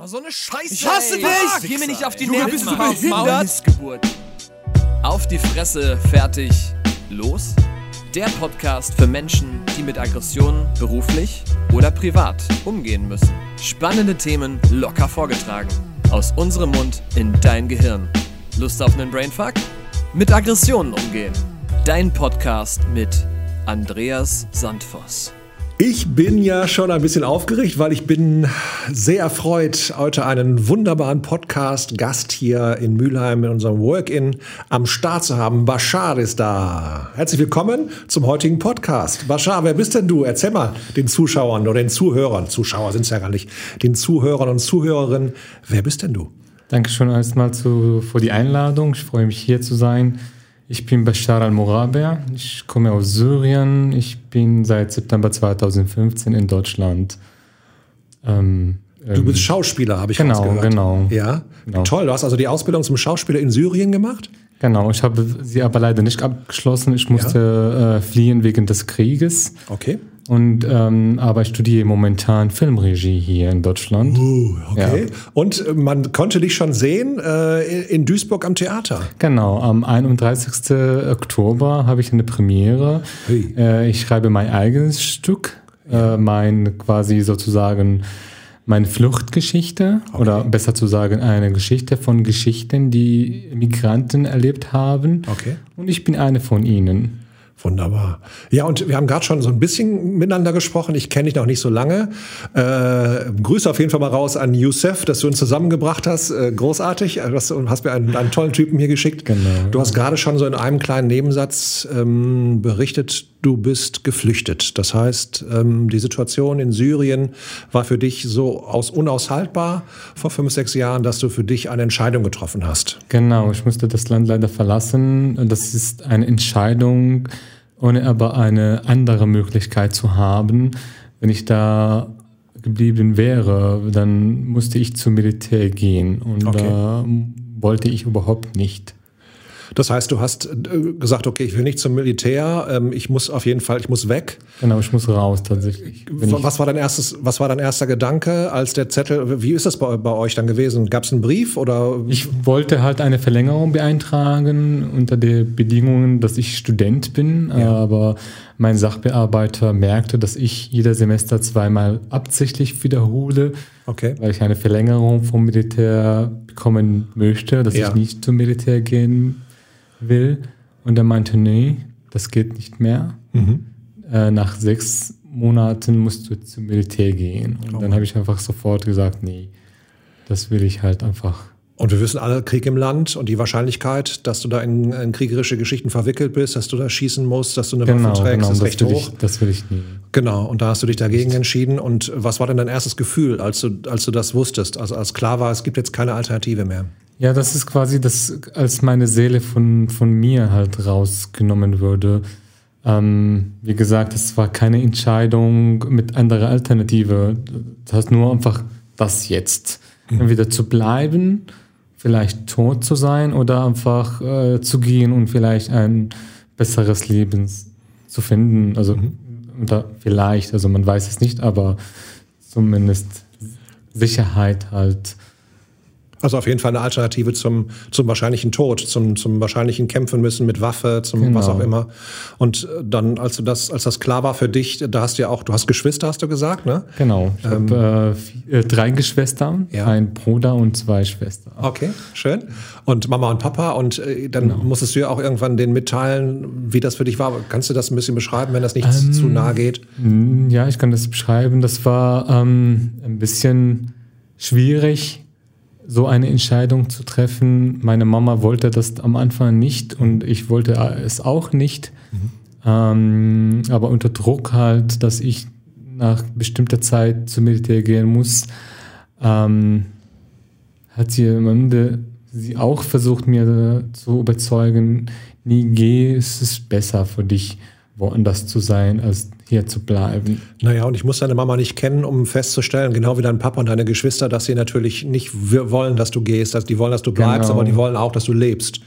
Oh, so eine Scheiße. Ich hasse ey. dich! Geh mir nicht auf die Nerven, bist du behindert? Auf die Fresse, fertig, los? Der Podcast für Menschen, die mit Aggressionen beruflich oder privat umgehen müssen. Spannende Themen locker vorgetragen. Aus unserem Mund in dein Gehirn. Lust auf einen Brainfuck? Mit Aggressionen umgehen. Dein Podcast mit Andreas Sandvoss. Ich bin ja schon ein bisschen aufgeregt, weil ich bin sehr erfreut, heute einen wunderbaren Podcast-Gast hier in Mülheim in unserem Work-In am Start zu haben. Bashar ist da. Herzlich willkommen zum heutigen Podcast. Bashar, wer bist denn du? Erzähl mal den Zuschauern oder den Zuhörern, Zuschauer sind es ja gar nicht, den Zuhörern und Zuhörerinnen, wer bist denn du? Dankeschön erstmal zu, für die Einladung. Ich freue mich hier zu sein. Ich bin Bashar al-Muraber. Ich komme aus Syrien. Ich bin seit September 2015 in Deutschland. Ähm, Du bist Schauspieler, habe ich Genau, rausgehört. genau. Ja, Genau. toll. Du hast also die Ausbildung zum Schauspieler in Syrien gemacht? Genau, ich habe sie aber leider nicht abgeschlossen. Ich musste äh, fliehen wegen des Krieges. Okay. Und, ähm, aber ich studiere momentan Filmregie hier in Deutschland. Uh, okay. Ja. Und man konnte dich schon sehen äh, in Duisburg am Theater. Genau, am 31. Oktober habe ich eine Premiere. Hui. Äh, ich schreibe mein eigenes Stück, äh, mein quasi sozusagen meine Fluchtgeschichte oder besser zu sagen eine Geschichte von Geschichten, die Migranten erlebt haben. Okay. Und ich bin eine von ihnen. Wunderbar. Ja, und wir haben gerade schon so ein bisschen miteinander gesprochen. Ich kenne dich noch nicht so lange. Äh, Grüße auf jeden Fall mal raus an Youssef, dass du uns zusammengebracht hast. Äh, großartig. Also, Das, und hast mir einen, einen tollen Typen hier geschickt. Genau. Du hast gerade schon so in einem kleinen Nebensatz ähm, berichtet, du bist geflüchtet. Das heißt, ähm, die Situation in Syrien war für dich so aus unaushaltbar vor fünf, sechs Jahren, dass du für dich eine Entscheidung getroffen hast. Genau, ich musste das Land leider verlassen. Das ist eine Entscheidung, ohne aber eine andere Möglichkeit zu haben. Wenn ich da geblieben wäre, dann musste ich zum Militär gehen und Okay. da wollte ich überhaupt nicht. Das heißt, du hast äh, gesagt, okay, ich will nicht zum Militär, ähm, ich muss auf jeden Fall, ich muss weg. Genau, ich muss raus tatsächlich. Ich, Was war dein erstes, was war dein erster Gedanke, als der Zettel, wie ist das bei, bei euch dann gewesen? Gab es einen Brief oder? ich wollte halt eine Verlängerung beeintragen unter den Bedingungen, dass ich Student bin, aber mein Sachbearbeiter merkte, dass ich jeder Semester zweimal absichtlich wiederhole, Okay. weil ich eine Verlängerung vom Militär bekommen möchte, dass Ja. ich nicht zum Militär gehen will. Und er meinte, nee, das geht nicht mehr. Mhm. Äh, nach sechs Monaten musst du zum Militär gehen. Und Oh. dann habe ich einfach sofort gesagt, nee, das will ich halt einfach. Und wir wissen alle, Krieg im Land und die Wahrscheinlichkeit, dass du da in, in kriegerische Geschichten verwickelt bist, dass du da schießen musst, dass du eine Genau, Waffe trägst, genau, ist das recht will, hoch. ich, das will ich nie. Genau, und da hast du dich dagegen entschieden. Und was war denn dein erstes Gefühl, als du, als du das wusstest, also als klar war, es gibt jetzt keine Alternative mehr? Ja, das ist quasi das, als meine Seele von, von mir halt rausgenommen würde. Ähm, wie gesagt, es war keine Entscheidung mit anderer Alternative. Das heißt nur einfach das jetzt. Entweder zu bleiben, vielleicht tot zu sein oder einfach äh, zu gehen und vielleicht ein besseres Leben zu finden. Also, oder vielleicht, also man weiß es nicht, aber zumindest Sicherheit halt. Also auf jeden Fall eine Alternative zum, zum wahrscheinlichen Tod, zum, zum wahrscheinlichen Kämpfen müssen mit Waffe, zum Genau. was auch immer. Und äh, dann, als du das, als das klar war für dich, da hast du ja auch, du hast Geschwister, hast du gesagt, ne? Genau. Ich habe äh, äh, drei Geschwister, Ja. ein Bruder und zwei Schwestern. Okay, schön. Und Mama und Papa und äh, dann Genau. musstest du ja auch irgendwann denen mitteilen, wie das für dich war. Kannst du das ein bisschen beschreiben, wenn das nicht Ähm, zu nahe geht? Ja, ich kann das beschreiben. Das war ähm, ein bisschen schwierig, so eine Entscheidung zu treffen. Meine Mama wollte das am Anfang nicht und ich wollte es auch nicht. Ähm, aber unter Druck halt, dass ich nach bestimmter Zeit zum Militär gehen muss, ähm, hat sie am Ende sie auch versucht, mir zu überzeugen, nie geh, es ist besser für dich, woanders zu sein, als hier zu bleiben. Naja, und ich muss deine Mama nicht kennen, um festzustellen, genau wie dein Papa und deine Geschwister, dass sie natürlich nicht wollen, dass du gehst. Dass die wollen, dass du bleibst, Genau. aber die wollen auch, dass du lebst.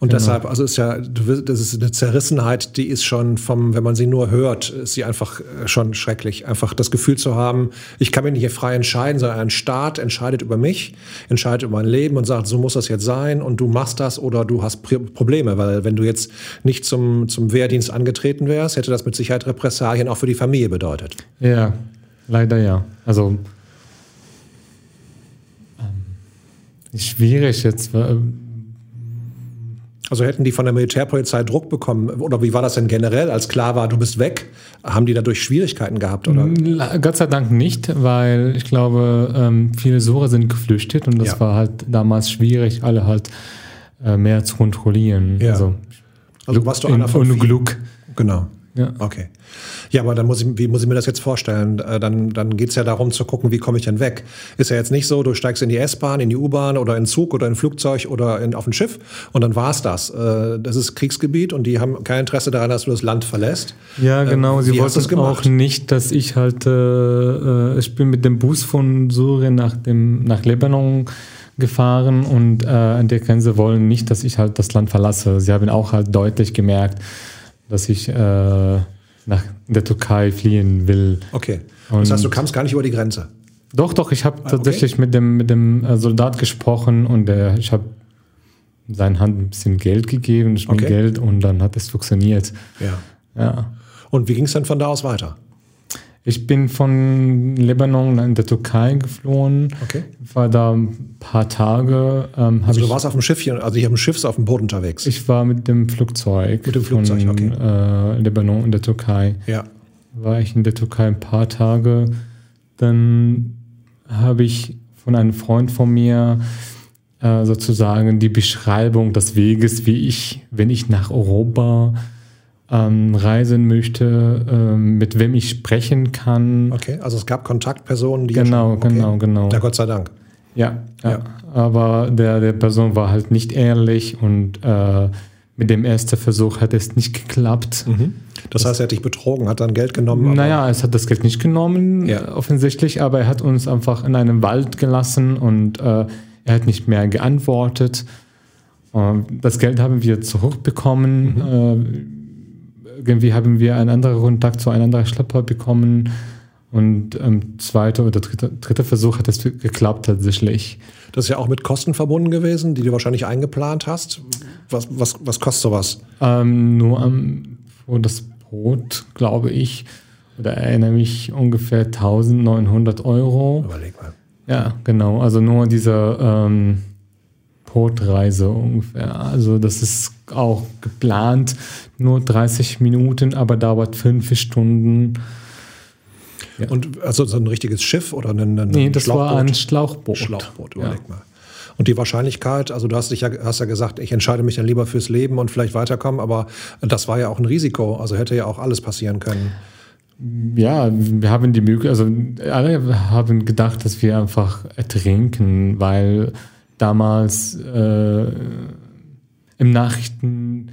Und genau. deshalb, also ist ja, das ist eine Zerrissenheit, die ist schon vom, wenn man sie nur hört, ist sie einfach äh, schon schrecklich. Einfach das Gefühl zu haben, ich kann mich nicht hier frei entscheiden, sondern ein Staat entscheidet über mich, entscheidet über mein Leben und sagt, so muss das jetzt sein und du machst das oder du hast Probleme, weil wenn du jetzt nicht zum, zum Wehrdienst angetreten wärst, hätte das mit Sicherheit Repressalien auch für die Familie bedeutet. Ja, leider ja. Also ähm, schwierig jetzt. Also hätten die von der Militärpolizei Druck bekommen oder wie war das denn generell, als klar war, du bist weg? Haben die dadurch Schwierigkeiten gehabt? Oder? Gott sei Dank nicht, weil ich glaube, ähm, viele Sura sind geflüchtet und das ja. war halt damals schwierig, alle halt äh, mehr zu kontrollieren. Ja. Also, also warst du einer von und Glück. Genau. Ja. Okay. Ja, aber dann muss ich, wie muss ich mir das jetzt vorstellen? Äh, dann, dann geht es ja darum zu gucken, wie komme ich denn weg? Ist ja jetzt nicht so, du steigst in die S-Bahn, in die U-Bahn oder in Zug oder in ein Flugzeug oder in, auf ein Schiff und dann war es das. Äh, das ist Kriegsgebiet und die haben kein Interesse daran, dass du das Land verlässt. Ja, ähm, genau. Sie wollten auch nicht, dass ich halt, äh, ich bin mit dem Bus von Syrien nach, dem, nach Libanon gefahren und äh, an der Grenze wollen nicht, dass ich halt das Land verlasse. Sie haben auch halt deutlich gemerkt, dass ich äh, nach der Türkei fliehen will. Okay. Und das heißt, du kamst gar nicht über die Grenze? Doch, doch, ich habe ah, tatsächlich okay. mit dem, mit dem äh, Soldat gesprochen und der, ich habe seinen Hand ein bisschen Geld gegeben, ich okay. Geld und dann hat es funktioniert. Ja. ja. Und wie ging es dann von da aus weiter? Ich bin von Libanon in der Türkei geflohen, okay. war da ein paar Tage. Ähm, also du warst auf dem Schiffchen, also nicht auf dem Schiff, auf dem Boot unterwegs? Ich war mit dem Flugzeug. Mit dem Flugzeug, von, okay. Äh, Libanon in der Türkei. Ja. War ich in der Türkei ein paar Tage. Dann habe ich von einem Freund von mir äh, sozusagen die Beschreibung des Weges, wie ich, wenn ich nach Europa ähm, reisen möchte, ähm, mit wem ich sprechen kann. Okay, also es gab Kontaktpersonen, die. Genau, schon, okay. genau, genau. Ja, Gott sei Dank. Ja, ja. ja. aber der, der Person war halt nicht ehrlich und äh, mit dem ersten Versuch hat es nicht geklappt. Mhm. Das heißt, er hat dich betrogen, hat dann Geld genommen? Naja, es hat das Geld nicht genommen, ja. offensichtlich, aber er hat uns einfach in einem Wald gelassen und äh, er hat nicht mehr geantwortet. Äh, das Geld haben wir zurückbekommen. Mhm. Äh, irgendwie haben wir einen anderen Kontakt zu einem anderen Schlepper bekommen. Und ähm, zweiter oder dritter, dritter Versuch hat es geklappt tatsächlich. Das ist ja auch mit Kosten verbunden gewesen, die du wahrscheinlich eingeplant hast. Was, was, was kostet sowas? Ähm, nur am, für das Brot, glaube ich, oder erinnere mich, ungefähr 1900 Euro. Überleg mal. Ja, genau. Also nur diese ähm, Brotreise ungefähr. Also das ist auch geplant, nur 30 Minuten, aber dauert fünf Stunden. Ja. Und also so ein richtiges Schiff oder ein, ein Nee, das Schlauchboot? war ein Schlauchboot. Schlauchboot, überleg ja. mal. Und die Wahrscheinlichkeit, also du hast, dich ja, hast ja gesagt, ich entscheide mich dann lieber fürs Leben und vielleicht weiterkommen, aber das war ja auch ein Risiko, also hätte ja auch alles passieren können. Ja, wir haben die Möglichkeit, also alle haben gedacht, dass wir einfach ertrinken, weil damals äh, im Nachrichten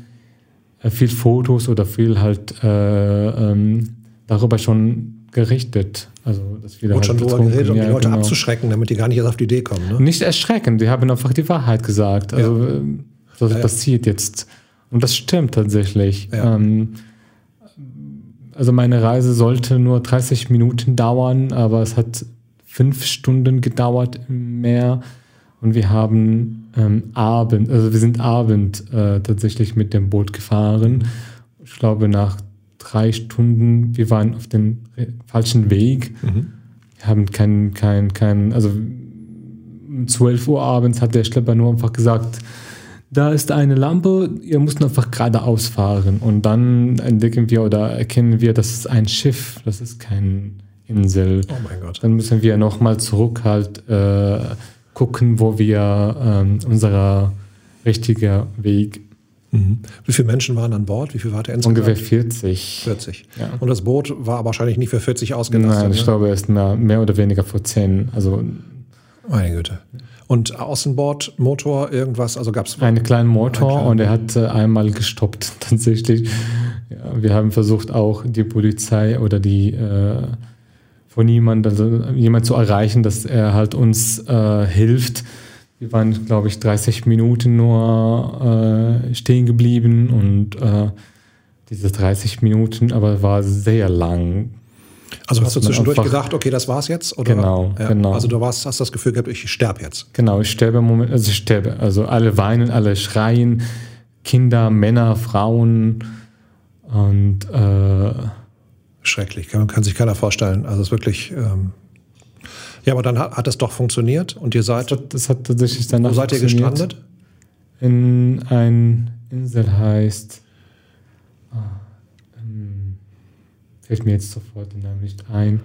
äh, viel Fotos oder viel halt äh, ähm, darüber schon gerichtet. Also, dass wir Und halt schon darüber geredet, um ja, die Leute genau. abzuschrecken, damit die gar nicht erst auf die Idee kommen. Ne? Nicht erschrecken, die haben einfach die Wahrheit gesagt. Also, ja. das ja, passiert jetzt. Und das stimmt tatsächlich. Ähm, also, meine Reise sollte nur 30 Minuten dauern, aber es hat fünf Stunden gedauert mehr. Und wir haben ähm, Abend, also wir sind Abend äh, tatsächlich mit dem Boot gefahren. Ich glaube, nach drei Stunden, wir waren auf dem falschen Weg. Mhm. Wir haben kein, kein, kein, also um 12 Uhr abends hat der Schlepper nur einfach gesagt, da ist eine Lampe, ihr müsst einfach geradeaus fahren. Und dann entdecken wir oder erkennen wir, das ist ein Schiff, das ist kein Insel. Oh mein Gott. Dann müssen wir nochmal zurück halt äh, gucken, wo wir ähm, unser richtiger Weg. Mhm. Wie viele Menschen waren an Bord? Wie viel war der insgesamt? Ungefähr 40. 40. Ja. Und das Boot war wahrscheinlich nicht für 40 ausgelastet? Nein, ich ne? glaube, es ist mehr, mehr oder weniger für 10. Also, Meine Güte. Und Außenbordmotor, irgendwas, also gab es. Einen kleinen Motor einen und er hat äh, einmal gestoppt, tatsächlich. Ja, wir haben versucht, auch die Polizei oder die äh, von jemand, also jemand zu erreichen, dass er halt uns äh, hilft. wir waren, glaube ich, 30 Minuten nur äh, stehen geblieben und äh, diese 30 Minuten aber war sehr lang. Also hast du zwischendurch gedacht, okay, das war's jetzt? Oder? Genau, ja, genau. Also du warst, hast das Gefühl gehabt, ich sterbe jetzt. Genau, ich sterbe im Moment, also ich sterbe. Also alle weinen, alle schreien, Kinder, Männer, Frauen und äh, schrecklich, kann, kann, sich keiner vorstellen. Also es ist wirklich. Ähm ja, aber dann hat, hat das doch funktioniert und ihr seid. Das hat, das hat tatsächlich danach. Wo seid ihr gestrandet? In ein Insel heißt. Ah, ähm, fällt mir jetzt sofort der Name nicht ein.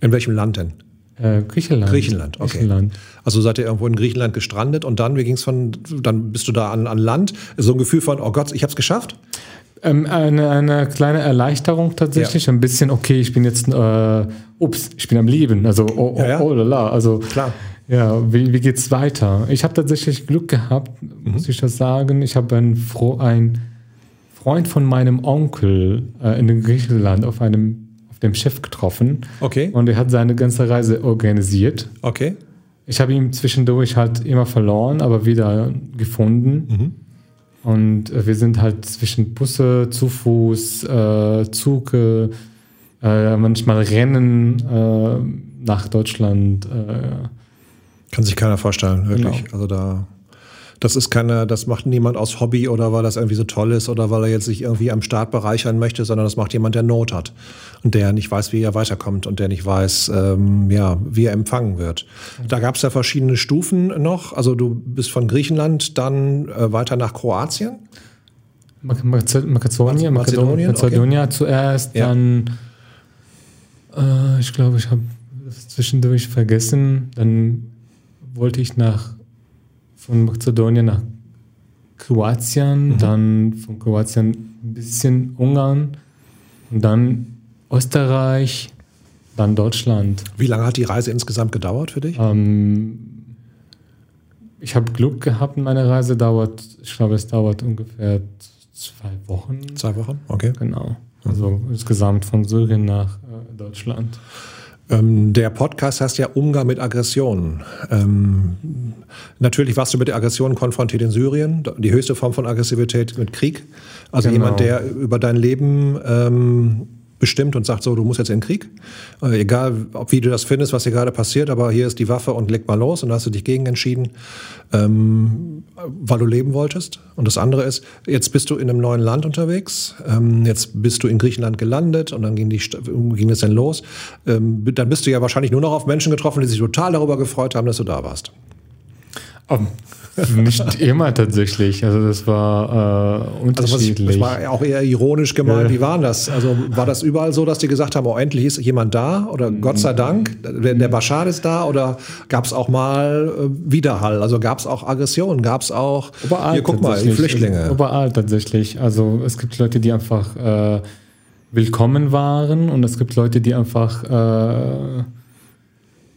In welchem Land denn? Äh, Griechenland. Griechenland, okay. Griechenland. Also seid ihr irgendwo in Griechenland gestrandet und dann, wie ging es von, dann bist du da an, an Land, so ein Gefühl von, oh Gott, ich habe es geschafft? Ähm, eine, eine kleine Erleichterung tatsächlich, ja. ein bisschen, okay, ich bin jetzt, äh, ups, ich bin am Leben, also oh, oh, ja, ja. oh lala, also Klar. Ja, wie, wie geht's weiter? Ich habe tatsächlich Glück gehabt, mhm. muss ich das sagen. Ich habe einen, ein Freund von meinem Onkel äh, in Griechenland auf einem auf dem Chef getroffen. Okay. Und er hat seine ganze Reise organisiert. Okay. Ich habe ihn zwischendurch halt immer verloren, aber wieder gefunden. Mhm. Und äh, wir sind halt zwischen Busse, zu Fuß, äh, Zug, äh, manchmal Rennen äh, nach Deutschland. Äh. Kann sich keiner vorstellen, wirklich. Genau. Also da das ist keine, das macht niemand aus Hobby oder weil das irgendwie so toll ist oder weil er jetzt sich irgendwie am Staat bereichern möchte, sondern das macht jemand, der Not hat und der nicht weiß, wie er weiterkommt und der nicht weiß, ähm, ja, wie er empfangen wird. Da gab es ja verschiedene Stufen noch. Also du bist von Griechenland dann äh, weiter nach Kroatien. Mazedonien, Mazedonien, Mazedonien, Mazedonien okay. zuerst, ja. dann äh, ich glaube, ich habe das zwischendurch vergessen. Dann wollte ich nach von Mazedonien nach Kroatien, mhm. dann von Kroatien ein bisschen Ungarn und dann Österreich, dann Deutschland. Wie lange hat die Reise insgesamt gedauert für dich? Ähm, ich habe Glück gehabt, meine Reise dauert, ich glaube, es dauert ungefähr zwei Wochen. Zwei Wochen, okay. Genau. Also mhm. insgesamt von Syrien nach äh, Deutschland. Ähm, der Podcast heißt ja Umgang mit Aggressionen. Ähm, natürlich warst du mit der Aggression konfrontiert in Syrien, die höchste Form von Aggressivität mit Krieg. Also genau. jemand, der über dein Leben ähm, bestimmt und sagt so, du musst jetzt in den Krieg. Äh, egal, ob wie du das findest, was hier gerade passiert, aber hier ist die Waffe und leg mal los und da hast du dich gegen entschieden, ähm, weil du leben wolltest. Und das andere ist, jetzt bist du in einem neuen Land unterwegs, ähm, jetzt bist du in Griechenland gelandet und dann ging, die, ging es dann los. Ähm, dann bist du ja wahrscheinlich nur noch auf Menschen getroffen, die sich total darüber gefreut haben, dass du da warst. Um, nicht immer tatsächlich. Also das war äh, unterschiedlich. Also das war auch eher ironisch gemeint. Ja. Wie war das? Also war das überall so, dass die gesagt haben, oh, endlich ist jemand da? Oder Gott sei Dank, der Bashar ist da? Oder gab es auch mal äh, Widerhall? Also gab es auch Aggression? Gab es auch, überall hier, guck mal, Flüchtlinge? Überall tatsächlich. Also es gibt Leute, die einfach äh, willkommen waren und es gibt Leute, die einfach äh,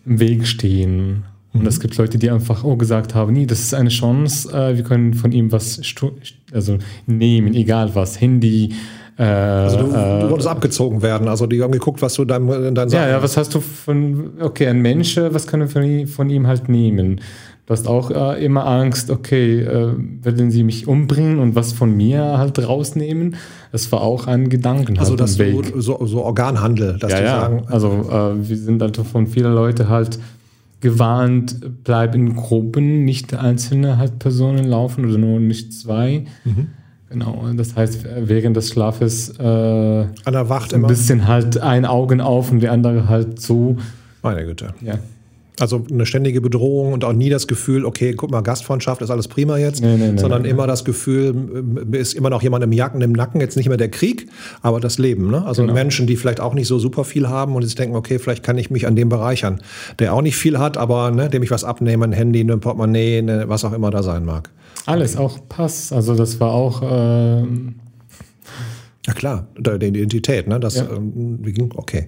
im Weg stehen. Und es gibt Leute, die einfach auch gesagt haben, nee, das ist eine Chance, äh, wir können von ihm was also nehmen, egal was, Handy. Äh, also du, äh, du, wolltest abgezogen werden, also die haben geguckt, was du in deinem, dein Ja, ja, was hast du von, okay, ein Mensch, äh, was können wir von, von ihm halt nehmen? Du hast auch äh, immer Angst, okay, äh, werden sie mich umbringen und was von mir halt rausnehmen? Das war auch ein Gedanken. Also halt das so, so, so, Organhandel, dass ja, die ja. sagen. Also äh, wir sind halt von vielen Leuten halt gewarnt, bleib in Gruppen, nicht einzelne halt Personen laufen oder nur nicht zwei. Mhm. Genau, das heißt, während des Schlafes äh, Wacht ein immer. bisschen halt ein Augen auf und die andere halt zu. Meine Güte. Ja. Also eine ständige Bedrohung und auch nie das Gefühl, okay, guck mal, Gastfreundschaft ist alles prima jetzt, nee, nee, nee, sondern immer das Gefühl, ist immer noch jemand im Jacken, im Nacken, jetzt nicht mehr der Krieg, aber das Leben. Ne? Also genau. Menschen, die vielleicht auch nicht so super viel haben und sich denken, okay, vielleicht kann ich mich an dem bereichern, der auch nicht viel hat, aber ne, dem ich was abnehme, ein Handy, ein Portemonnaie, ne, was auch immer da sein mag. Alles, auch Pass, also das war auch... Ähm ja klar, die Identität, ne? Das, ja. ähm, okay.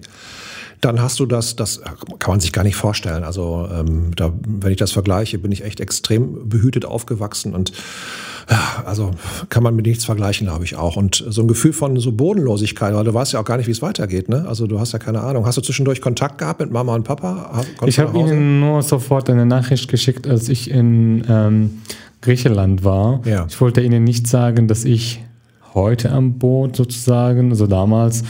Dann hast du das, das kann man sich gar nicht vorstellen. Also ähm, da, wenn ich das vergleiche, bin ich echt extrem behütet aufgewachsen und ja, also kann man mit nichts vergleichen, glaube ich auch. Und so ein Gefühl von so Bodenlosigkeit, weil du weißt ja auch gar nicht, wie es weitergeht. Ne? Also du hast ja keine Ahnung. Hast du zwischendurch Kontakt gehabt mit Mama und Papa? Konntest ich habe ihnen nur sofort eine Nachricht geschickt, als ich in ähm, Griechenland war. Ja. Ich wollte ihnen nicht sagen, dass ich heute am Boot sozusagen, also damals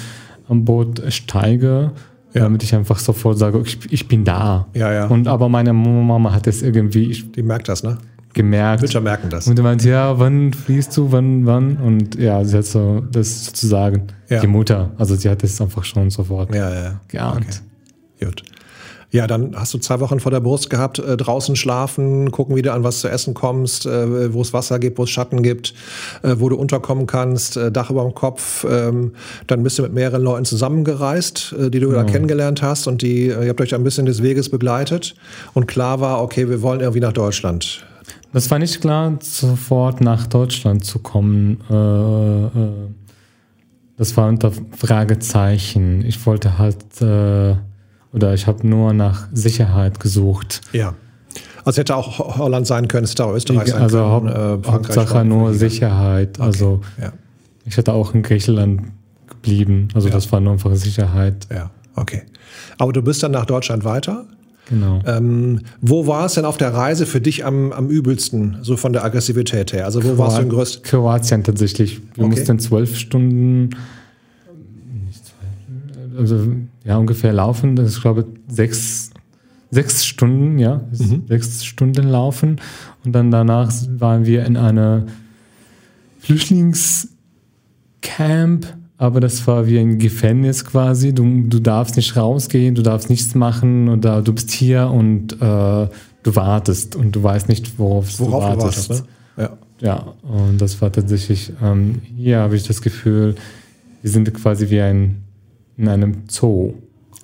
am Boot steige. Ja. damit ich einfach sofort sage, ich, ich bin da. Ja, ja. Und aber meine Mama hat es irgendwie. Ich, Die merkt das, ne? gemerkt. Mütter merken das. Und du meinst, ja, wann fließt du, wann, wann? Und ja, sie hat so das sozusagen, ja. die Mutter, also sie hat es einfach schon sofort ja, ja. geahnt. Okay. Gut. Ja, dann hast du zwei Wochen vor der Brust gehabt, äh, draußen schlafen, gucken, wie du an was zu essen kommst, äh, wo es Wasser gibt, wo es Schatten gibt, äh, wo du unterkommen kannst, äh, Dach über dem Kopf. Ähm, dann bist du mit mehreren Leuten zusammengereist, äh, die du ja. da kennengelernt hast und die, äh, ihr habt euch ein bisschen des Weges begleitet und klar war, okay, wir wollen irgendwie nach Deutschland. Das war nicht klar, sofort nach Deutschland zu kommen. Das war unter Fragezeichen. Ich wollte halt, oder ich habe nur nach Sicherheit gesucht. Ja. Also hätte auch Holland sein können, es hätte auch Österreich sein also können. Also Haupt, Hauptsache nur Sicherheit. Okay. Also ja. ich hätte auch in Griechenland geblieben. Also ja. das war nur einfach Sicherheit. Ja, okay. Aber du bist dann nach Deutschland weiter? Genau. Ähm, wo war es denn auf der Reise für dich am, am übelsten, so von der Aggressivität her? Also wo Kroat warst du im größten? Kroatien tatsächlich. Wir okay. mussten zwölf Stunden, also ja ungefähr laufen. Das ist glaube ich sechs, sechs Stunden, ja, mhm. sechs Stunden laufen. Und dann danach waren wir in einer Flüchtlingscamp aber das war wie ein Gefängnis quasi. Du, du darfst nicht rausgehen, du darfst nichts machen oder du bist hier und äh, du wartest und du weißt nicht, worauf, worauf du wartest. Du wartest ne? ja. ja, und das war tatsächlich, ähm, hier habe ich das Gefühl, wir sind quasi wie ein, in einem Zoo.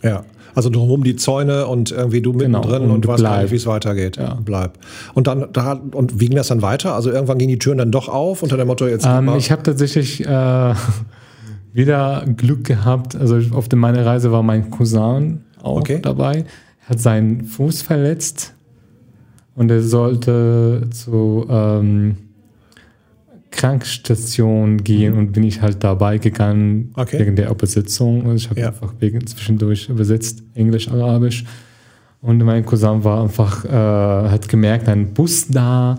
Ja. Also drumherum die Zäune und irgendwie du mittendrin genau, und, und weißt gar nicht, wie es weitergeht. Ja. Bleib. Und dann da und wie ging das dann weiter? Also irgendwann gingen die Türen dann doch auf unter dem Motto jetzt. Ähm, ich habe tatsächlich äh, wieder Glück gehabt. Also auf meiner Reise war mein Cousin auch okay. dabei. Er hat seinen Fuß verletzt und er sollte zur ähm, Krankstation gehen und bin ich halt dabei gegangen okay. wegen der Übersetzung. Also ich habe ja. einfach wegen, zwischendurch übersetzt, Englisch, Arabisch. Und mein Cousin war einfach, äh, hat gemerkt, ein Bus da,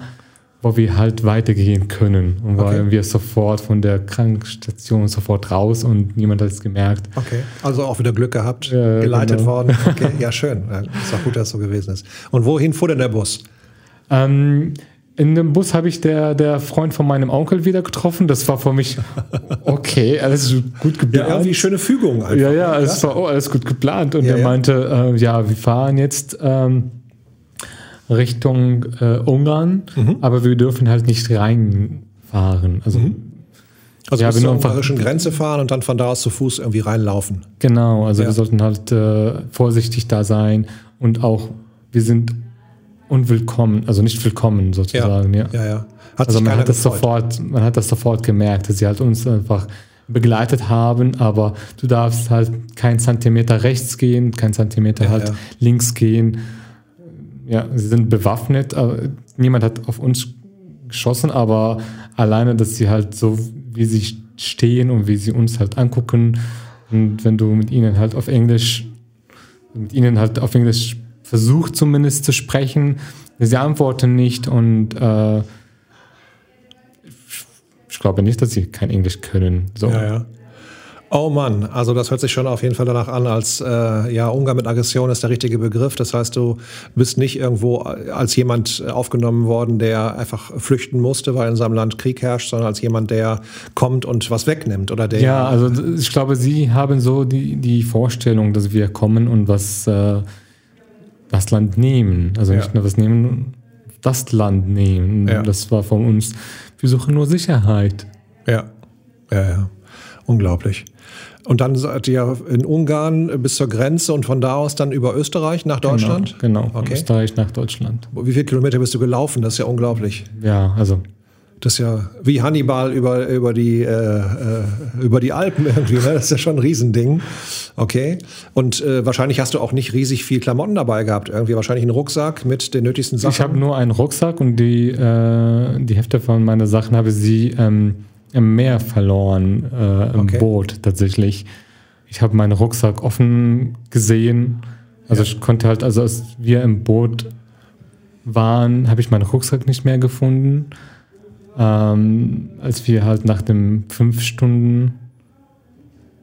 wo wir halt weitergehen können. Und okay. waren wir sofort von der Krankenstation sofort raus und niemand hat es gemerkt. Okay, also auch wieder Glück gehabt, äh, geleitet genau. worden. Okay, ja, schön. Ja, ist auch gut, dass es so gewesen ist. Und wohin fuhr denn der Bus? Ähm, in dem Bus habe ich der, der Freund von meinem Onkel wieder getroffen. Das war für mich okay, alles gut geplant. Ja, irgendwie schöne Fügung einfach. Ja, ja, es war oh, alles gut geplant. Und ja, er ja. meinte, äh, ja, wir fahren jetzt. Ähm, Richtung äh, Ungarn, mhm. aber wir dürfen halt nicht reinfahren. Also, mhm. also ja, wir zur ungarischen Grenze fahren und dann von da aus zu Fuß irgendwie reinlaufen. Genau, also ja. wir sollten halt äh, vorsichtig da sein und auch, wir sind unwillkommen, also nicht willkommen sozusagen. Ja, ja. ja. Hat also man hat das sofort, man hat das sofort gemerkt, dass sie halt uns einfach begleitet haben, aber du darfst halt kein Zentimeter rechts gehen, kein Zentimeter ja, halt links gehen ja, sie sind bewaffnet. Niemand hat auf uns geschossen, aber alleine, dass sie halt so, wie sie stehen und wie sie uns halt angucken und wenn du mit ihnen halt auf Englisch, mit ihnen halt auf Englisch versucht zumindest zu sprechen, sie antworten nicht und äh, ich glaube nicht, dass sie kein Englisch können. So. Ja, ja. Oh Mann, also das hört sich schon auf jeden Fall danach an, als äh, ja, Umgang mit Aggression ist der richtige Begriff. Das heißt, du bist nicht irgendwo als jemand aufgenommen worden, der einfach flüchten musste, weil in seinem Land Krieg herrscht, sondern als jemand, der kommt und was wegnimmt oder der. Ja, also ich glaube, Sie haben so die, die Vorstellung, dass wir kommen und was äh, das Land nehmen. Also nicht ja. nur was nehmen, das Land nehmen. Ja. Das war von uns, wir suchen nur Sicherheit. Ja, ja, ja. Unglaublich. Und dann seid ihr in Ungarn bis zur Grenze und von da aus dann über Österreich nach genau, Deutschland? Genau, genau okay. Österreich nach Deutschland. Wie viele Kilometer bist du gelaufen? Das ist ja unglaublich. Ja, also Das ist ja wie Hannibal über, über, die, äh, äh, über die Alpen irgendwie. Ne? Das ist ja schon ein Riesending. Okay. Und äh, wahrscheinlich hast du auch nicht riesig viel Klamotten dabei gehabt. Irgendwie wahrscheinlich einen Rucksack mit den nötigsten Sachen. Ich habe nur einen Rucksack und die, äh, die Hälfte von meinen Sachen habe sie ähm, im Meer verloren, äh, im Okay. Boot tatsächlich. Ich habe meinen Rucksack offen gesehen. Also ich konnte halt, also als wir im Boot waren, habe ich meinen Rucksack nicht mehr gefunden. Ähm, als wir halt nach dem fünf Stunden,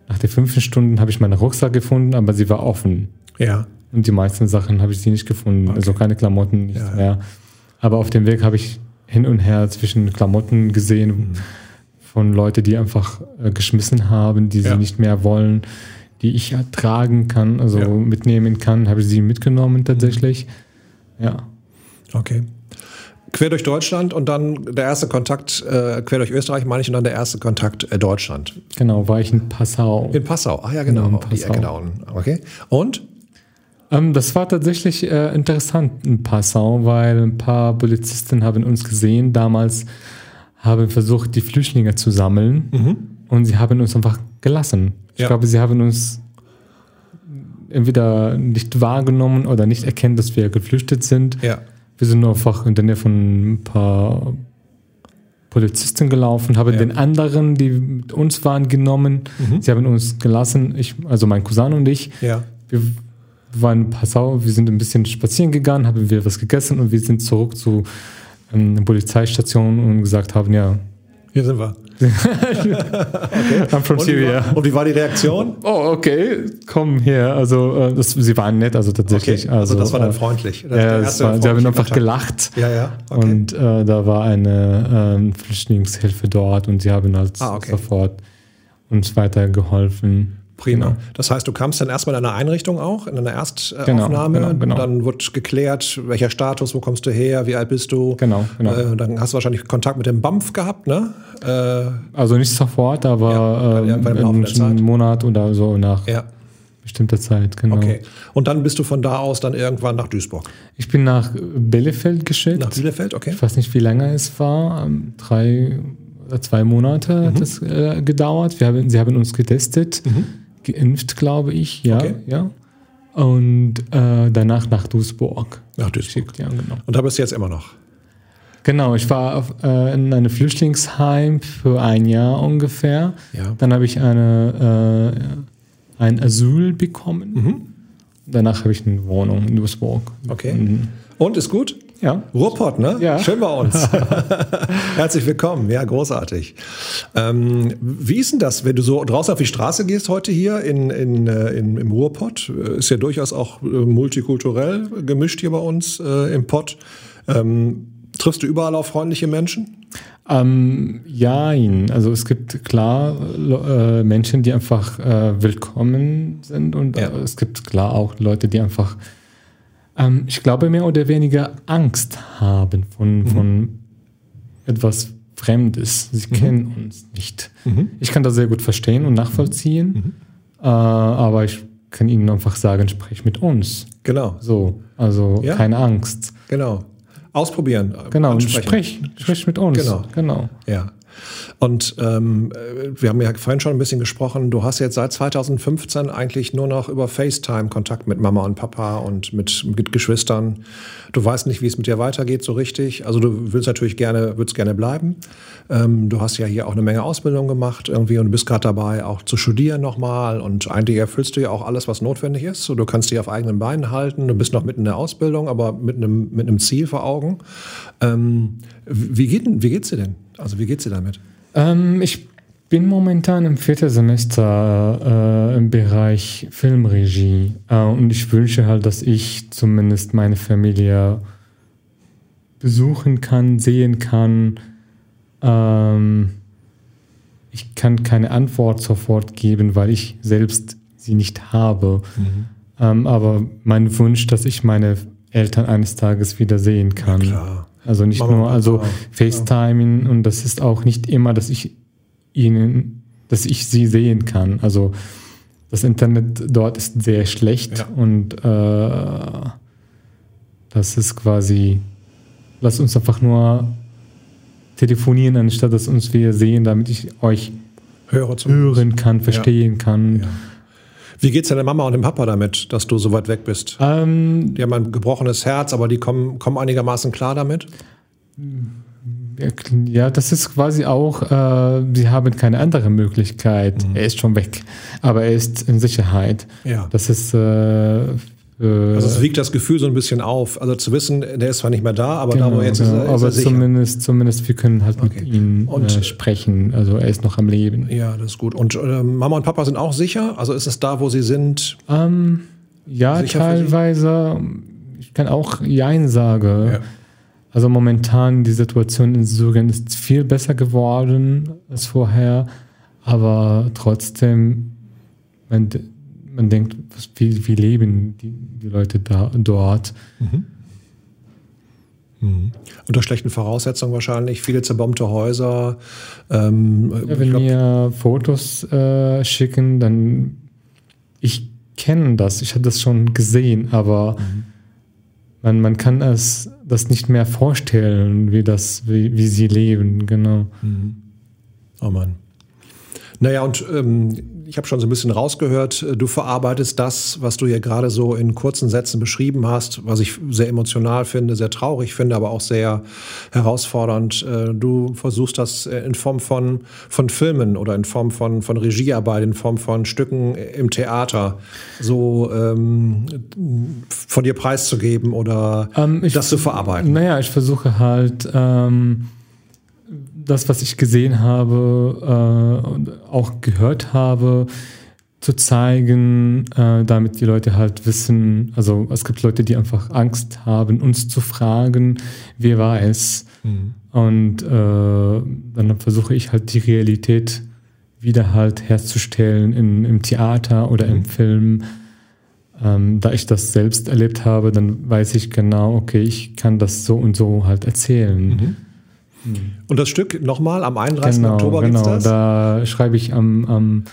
nach den fünf Stunden habe ich meinen Rucksack gefunden, aber sie war offen. Ja. Und die meisten Sachen habe ich sie nicht gefunden. Also keine Klamotten, nichts Ja, ja. mehr. Aber auf dem Weg habe ich hin und her zwischen Klamotten gesehen Mhm. von Leuten, die einfach äh, geschmissen haben, die Ja. sie nicht mehr wollen, die ich tragen kann, also mitnehmen kann, habe ich sie mitgenommen tatsächlich. Ja. Okay. Quer durch Deutschland und dann der erste Kontakt, äh, quer durch Österreich meine ich, und dann der erste Kontakt äh, Deutschland. Genau, war ich in Passau. In Passau. Ah ja, genau. In die Passau. Ecke da unten. Okay. Und? Ähm, das war tatsächlich äh, interessant in Passau, weil ein paar Polizisten haben uns gesehen. Damals haben versucht, die Flüchtlinge zu sammeln und sie haben uns einfach gelassen. Ich Ja. glaube, sie haben uns entweder nicht wahrgenommen oder nicht erkennt, dass wir geflüchtet sind. Ja. Wir sind einfach in der Nähe von ein paar Polizisten gelaufen, haben Ja. den anderen, die mit uns waren, genommen. Sie haben uns gelassen, ich, also mein Cousin und ich. Ja. Wir waren in Passau, wir sind ein bisschen spazieren gegangen, haben wir was gegessen und wir sind zurück zu ähm, der Polizeistation und gesagt haben, ja, Hier sind wir. I'm from Und wie, Syria. war, und wie war die Reaktion? Oh, okay, komm her. Also, äh, das, sie waren nett, also tatsächlich. Okay, also das war dann äh, freundlich. Das Ja, das war, sie haben einfach gelacht. Ja, ja. Okay. Und äh, da war eine ähm, Flüchtlingshilfe dort und sie haben halt Ah, okay. sofort uns weitergeholfen. Prima. Genau. Das heißt, du kamst dann erstmal in einer Einrichtung auch, in einer Genau, Erstaufnahme. genau, genau. Dann wird geklärt, welcher Status, wo kommst du her, wie alt bist du. Genau, genau. Äh, dann hast du wahrscheinlich Kontakt mit dem BAMF gehabt, ne? Äh, Also nicht sofort, Ja, aber im ähm, einen Monat oder so nach ja, bestimmter Zeit, genau. okay. Und dann bist du von da aus dann irgendwann nach Duisburg. Ich bin nach Bielefeld geschickt. Nach Bielefeld, okay. Ich weiß nicht, wie lange es war. ähm, Drei oder zwei Monate Mhm. hat es äh, gedauert. Wir haben, sie haben uns getestet, geimpft, glaube ich. Ja, Mhm. Okay. ja. Und äh, danach nach Duisburg. Nach Duisburg. geschickt, Ja, genau. Und da bist du jetzt immer noch. Genau, ich war auf, äh, in einem Flüchtlingsheim für ein Jahr ungefähr. Ja. Dann habe ich eine, äh, ein Asyl bekommen. Danach habe ich eine Wohnung in Duisburg. Mhm. Okay. Mhm. Und ist gut? Ja. Ruhrpott, ne? Ja. Schön bei uns. Herzlich willkommen. Ja, großartig. Ähm, wie ist denn das, wenn du so draußen auf die Straße gehst heute hier in, in, äh, in, im Ruhrpott? Äh, Ist ja durchaus auch äh, multikulturell gemischt hier bei uns äh, im Pott. Ähm, triffst du überall auf freundliche Menschen? Ähm, jein. Also es gibt klar äh, Menschen, die einfach äh, willkommen sind und Ja. es gibt klar auch Leute, die einfach, ähm, ich glaube, mehr oder weniger Angst haben von, Mhm. von etwas Fremdes. Sie kennen uns nicht. Mhm. Ich kann das sehr gut verstehen und nachvollziehen, äh, aber ich kann ihnen einfach sagen, sprich mit uns. Genau, So, also Ja. keine Angst. genau. Ausprobieren. äh, Genau, ansprechen. sprich, sprich mit uns. Genau. genau. Ja. Und ähm, äh, wir haben ja vorhin schon ein bisschen gesprochen, du hast jetzt seit 2015 eigentlich nur noch über FaceTime Kontakt mit Mama und Papa und mit, mit Geschwistern. Du weißt nicht, wie es mit dir weitergeht so richtig. Also du willst natürlich gerne, würdest gerne bleiben. Ähm, du hast ja hier auch eine Menge Ausbildung gemacht irgendwie und bist gerade dabei, auch zu studieren nochmal. Und eigentlich erfüllst du ja auch alles, was notwendig ist. Du kannst dich auf eigenen Beinen halten. Du bist noch mitten in der Ausbildung, aber mit einem, mit einem Ziel vor Augen. Ähm, wie, geht, wie geht's dir denn? Also wie geht's dir damit? Ähm, ich bin momentan im vierten Semester äh, im Bereich Filmregie äh, und ich wünsche halt, dass ich zumindest meine Familie besuchen kann, sehen kann. Ähm, ich kann keine Antwort sofort geben, weil ich selbst sie nicht habe. Ähm, aber mein Wunsch, dass ich meine Eltern eines Tages wieder sehen kann. klar. Also nicht Mama nur, also Papa. FaceTiming und das ist auch nicht immer, dass ich ihnen, dass ich sie sehen kann. Also das Internet dort ist sehr schlecht Ja. und äh, das ist quasi, lass uns einfach nur telefonieren, anstatt dass uns wir sehen, damit ich euch hören kann, verstehen kann. Wie geht's deiner Mama und dem Papa damit, dass du so weit weg bist? Ähm, Die haben ein gebrochenes Herz, aber die kommen, kommen einigermaßen klar damit? ja, das ist quasi auch, äh, sie haben keine andere Möglichkeit. Er ist schon weg, aber er ist in Sicherheit. Ja. Das ist äh, Also es wiegt das Gefühl so ein bisschen auf. Also zu wissen, der ist zwar nicht mehr da, aber da wo er jetzt ist, genau. er- ist aber er sicher. zumindest, zumindest wir können halt Okay. mit ihm Und- äh, sprechen. Also er ist noch am Leben. Ja, das ist gut. Und äh, Mama und Papa sind auch sicher? Also ist es da, wo sie sind? Ähm, ja, teilweise. Ich kann auch Jein sagen. Ja. Also momentan die Situation in Syrien ist viel besser geworden als vorher, aber trotzdem, d- man denkt, was, wie, wie leben die, die Leute da, dort? Unter schlechten Voraussetzungen wahrscheinlich, viele zerbombte Häuser. Ähm, Ja, wenn glaub, mir Fotos äh, schicken, dann ich kenne das, ich habe das schon gesehen, aber Mhm. man, man kann es das nicht mehr vorstellen, wie das, wie, wie sie leben, genau. oh Mann. Naja, und ähm, ich habe schon so ein bisschen rausgehört, äh, du verarbeitest das, was du hier gerade so in kurzen Sätzen beschrieben hast, was ich sehr emotional finde, sehr traurig finde, aber auch sehr herausfordernd. Äh, du versuchst das äh, in Form von, von Filmen oder in Form von, von Regiearbeit, in Form von Stücken im Theater so ähm, von dir preiszugeben oder Ähm, das zu verarbeiten. Naja, ich versuche halt ähm, das, was ich gesehen habe äh, und auch gehört habe, zu zeigen, äh, damit die Leute halt wissen, also es gibt Leute, die einfach Angst haben, uns zu fragen, wer war es? Und äh, dann versuche ich halt die Realität wieder halt herzustellen in, im Theater oder im Film. Ähm, da ich das selbst erlebt habe, dann weiß ich genau, okay, ich kann das so und so halt erzählen. Und das Stück nochmal am 31. Genau, Oktober genau. gibt's das? Da schreibe ich am, am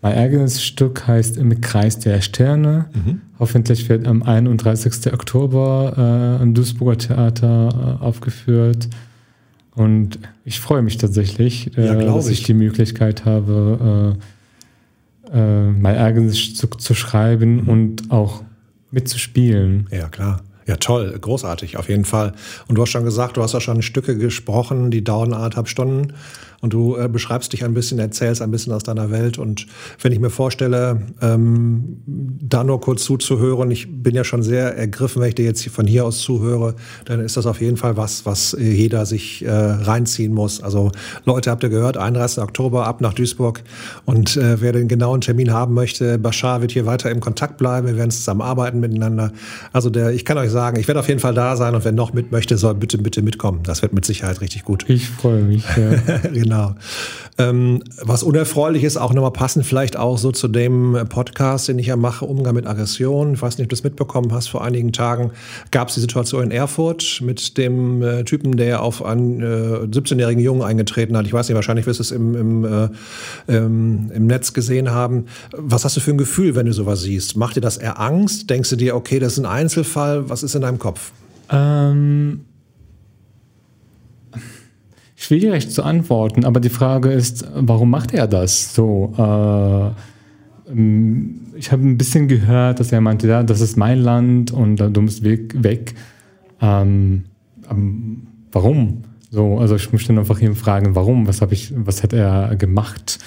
mein eigenes Stück heißt Im Kreis der Sterne. Mhm. Hoffentlich wird am 31. Oktober äh, im Duisburger Theater äh, aufgeführt. Und ich freue mich tatsächlich, Ja, äh, glaub dass ich ich. die Möglichkeit habe, äh, äh, mein eigenes Stück zu schreiben Mhm. und auch mitzuspielen. Ja, klar. Ja, toll, großartig, auf jeden Fall. Und du hast schon gesagt, du hast ja schon Stücke gesprochen, die dauern anderthalb Stunden. Und du äh, beschreibst dich ein bisschen, erzählst ein bisschen aus deiner Welt. Und wenn ich mir vorstelle, ähm, da nur kurz zuzuhören, ich bin ja schon sehr ergriffen, wenn ich dir jetzt von hier aus zuhöre, dann ist das auf jeden Fall was, was äh, jeder sich äh, reinziehen muss. Also Leute, habt ihr gehört, 31. Oktober ab nach Duisburg. Und äh, wer den genauen Termin haben möchte, Bashar wird hier weiter im Kontakt bleiben. Wir werden zusammen arbeiten miteinander. Also der, ich kann euch sagen, ich werde auf jeden Fall da sein und wer noch mit möchte, soll bitte, bitte mitkommen. Das wird mit Sicherheit richtig gut. Ich freue mich. Ja. genau. Ähm, was unerfreulich ist, auch nochmal passend vielleicht auch so zu dem Podcast, den ich ja mache, Umgang mit Aggression. Ich weiß nicht, ob du das mitbekommen hast, vor einigen Tagen gab es die Situation in Erfurt mit dem äh, Typen, der auf einen äh, 17-jährigen Jungen eingetreten hat. Ich weiß nicht, wahrscheinlich wirst du es im, im, äh, ähm, im Netz gesehen haben. Was hast du für ein Gefühl, wenn du sowas siehst? Macht dir das eher Angst? Denkst du dir, okay, das ist ein Einzelfall? Was ist in deinem Kopf? Ähm, schwierig zu antworten, aber die Frage ist, warum macht er das so? Äh, ich habe ein bisschen gehört, dass er meinte, ja, das ist mein Land und äh, du musst weg. weg. Ähm, ähm, warum? So, also ich möchte einfach ihn fragen, warum? Was habe ich, was hat er gemacht?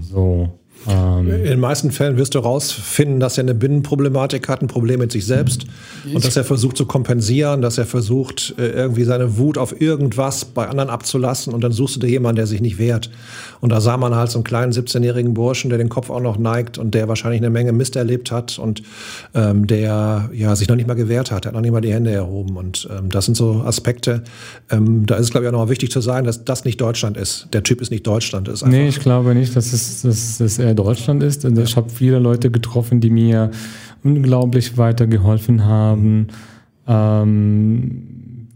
So. Ähm, In den meisten Fällen wirst du rausfinden, dass er eine Binnenproblematik hat, ein Problem mit sich selbst und dass er versucht zu kompensieren, dass er versucht, äh, irgendwie seine Wut auf irgendwas bei anderen abzulassen und dann suchst du dir jemanden, der sich nicht wehrt. Und da sah man halt so einen kleinen 17-jährigen Burschen, der den Kopf auch noch neigt und der wahrscheinlich eine Menge Mist erlebt hat und ähm, der ja sich noch nicht mal gewehrt hat, er hat noch nicht mal die Hände erhoben. Und ähm, das sind so Aspekte, ähm, da ist es, glaube ich, auch noch wichtig zu sagen, dass das nicht Deutschland ist. Der Typ ist nicht Deutschland. Ist Nee, ich glaube nicht, dass es, dass es eher Deutschland ist. Und Ich habe viele Leute getroffen, die mir unglaublich weitergeholfen haben. Ähm,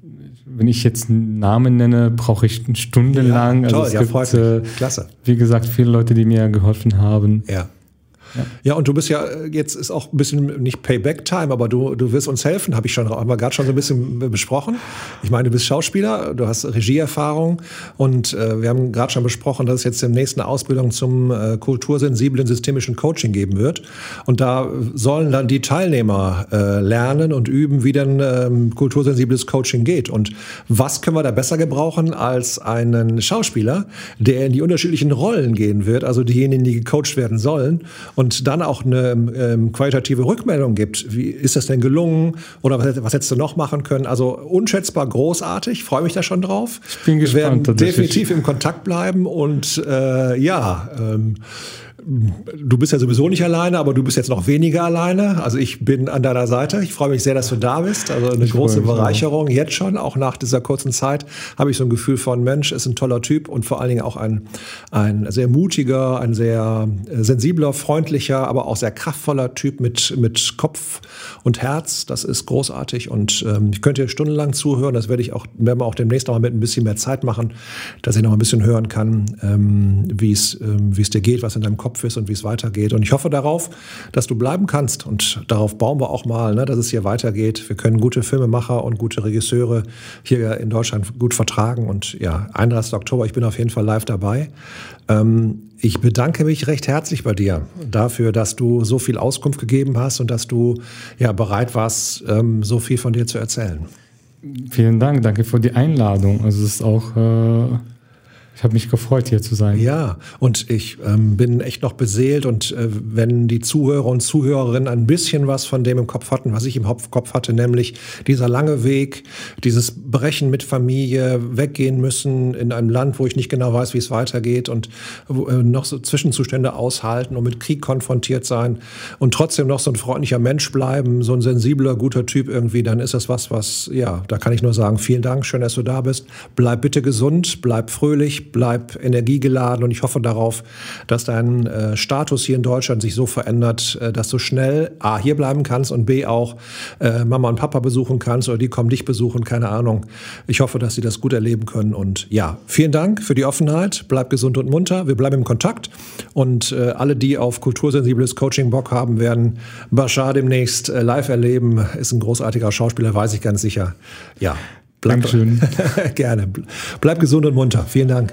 wenn ich jetzt einen Namen nenne, brauche ich stundenlang. Ja, toll, also es ja, gibt, äh. Klasse. wie gesagt, viele Leute, die mir geholfen haben. Ja. Ja. und du bist ja, jetzt ist auch ein bisschen nicht Payback-Time, aber du, du wirst uns helfen, habe ich schon, haben wir gerade schon so ein bisschen besprochen. Ich meine, du bist Schauspieler, du hast Regieerfahrung und äh, wir haben gerade schon besprochen, dass es jetzt demnächst eine Ausbildung zum äh, kultursensiblen systemischen Coaching geben wird. Und da sollen dann die Teilnehmer äh, lernen und üben, wie denn ähm, kultursensibles Coaching geht. Und was können wir da besser gebrauchen als einen Schauspieler, der in die unterschiedlichen Rollen gehen wird, also diejenigen, die gecoacht werden sollen und dann auch eine ähm, qualitative Rückmeldung gibt. Wie ist das denn gelungen oder was, was hättest du noch machen können? Also unschätzbar großartig, freue mich da schon drauf. Ich bin gespannt. Wir werden definitiv im Kontakt bleiben und äh, ja, ähm, du bist ja sowieso nicht alleine, aber du bist jetzt noch weniger alleine. Also ich bin an deiner Seite. Ich freue mich sehr, dass du da bist. Also eine ich große Bereicherung auch. jetzt schon. Auch nach dieser kurzen Zeit habe ich so ein Gefühl von Mensch, ist ein toller Typ und vor allen Dingen auch ein, ein sehr mutiger, ein sehr äh, sensibler, freundlicher, aber auch sehr kraftvoller Typ mit, mit Kopf und Herz. Das ist großartig und ähm, ich könnte dir stundenlang zuhören. Das werde ich auch, werden wir auch demnächst noch mal mit ein bisschen mehr Zeit machen, dass ich noch ein bisschen hören kann, ähm, wie es, ähm, wie es dir geht, was in deinem Kopf Kopf ist und wie es weitergeht. Und ich hoffe darauf, dass du bleiben kannst. Und darauf bauen wir auch mal, ne, dass es hier weitergeht. Wir können gute Filmemacher und gute Regisseure hier in Deutschland gut vertragen. Und ja, 31. Oktober, ich bin auf jeden Fall live dabei. Ähm, ich bedanke mich recht herzlich bei dir dafür, dass du so viel Auskunft gegeben hast und dass du ja bereit warst, ähm, so viel von dir zu erzählen. Vielen Dank, danke für die Einladung. Also es ist auch äh ich habe mich gefreut, hier zu sein. Ja, und ich ähm, bin echt noch beseelt. Und äh, wenn die Zuhörer und Zuhörerinnen ein bisschen was von dem im Kopf hatten, was ich im Kopf hatte, nämlich dieser lange Weg, dieses Brechen mit Familie, weggehen müssen in einem Land, wo ich nicht genau weiß, wie es weitergeht und äh, noch so Zwischenzustände aushalten und mit Krieg konfrontiert sein und trotzdem noch so ein freundlicher Mensch bleiben, so ein sensibler, guter Typ irgendwie, dann ist das was, was, ja, da kann ich nur sagen, vielen Dank, schön, dass du da bist. Bleib bitte gesund, bleib fröhlich, bleib energiegeladen und ich hoffe darauf, dass dein äh, Status hier in Deutschland sich so verändert, äh, dass du schnell A, hier bleiben kannst und B, auch äh, Mama und Papa besuchen kannst oder die kommen dich besuchen, keine Ahnung. Ich hoffe, dass sie das gut erleben können und ja, vielen Dank für die Offenheit, bleib gesund und munter, wir bleiben im Kontakt und äh, alle, die auf kultursensibles Coaching Bock haben, werden Bashar demnächst äh, live erleben, ist ein großartiger Schauspieler, weiß ich ganz sicher. Ja, Bleib, Dankeschön. gerne. Bleib gesund und munter. Vielen Dank.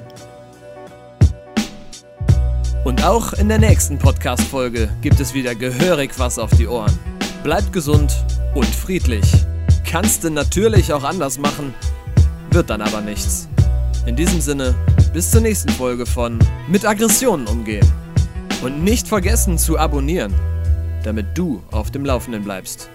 Und auch in der nächsten Podcast-Folge gibt es wieder gehörig was auf die Ohren. Bleibt gesund und friedlich. Kannst du natürlich auch anders machen, wird dann aber nichts. In diesem Sinne, bis zur nächsten Folge von Mit Aggressionen umgehen. Und nicht vergessen zu abonnieren, damit du auf dem Laufenden bleibst.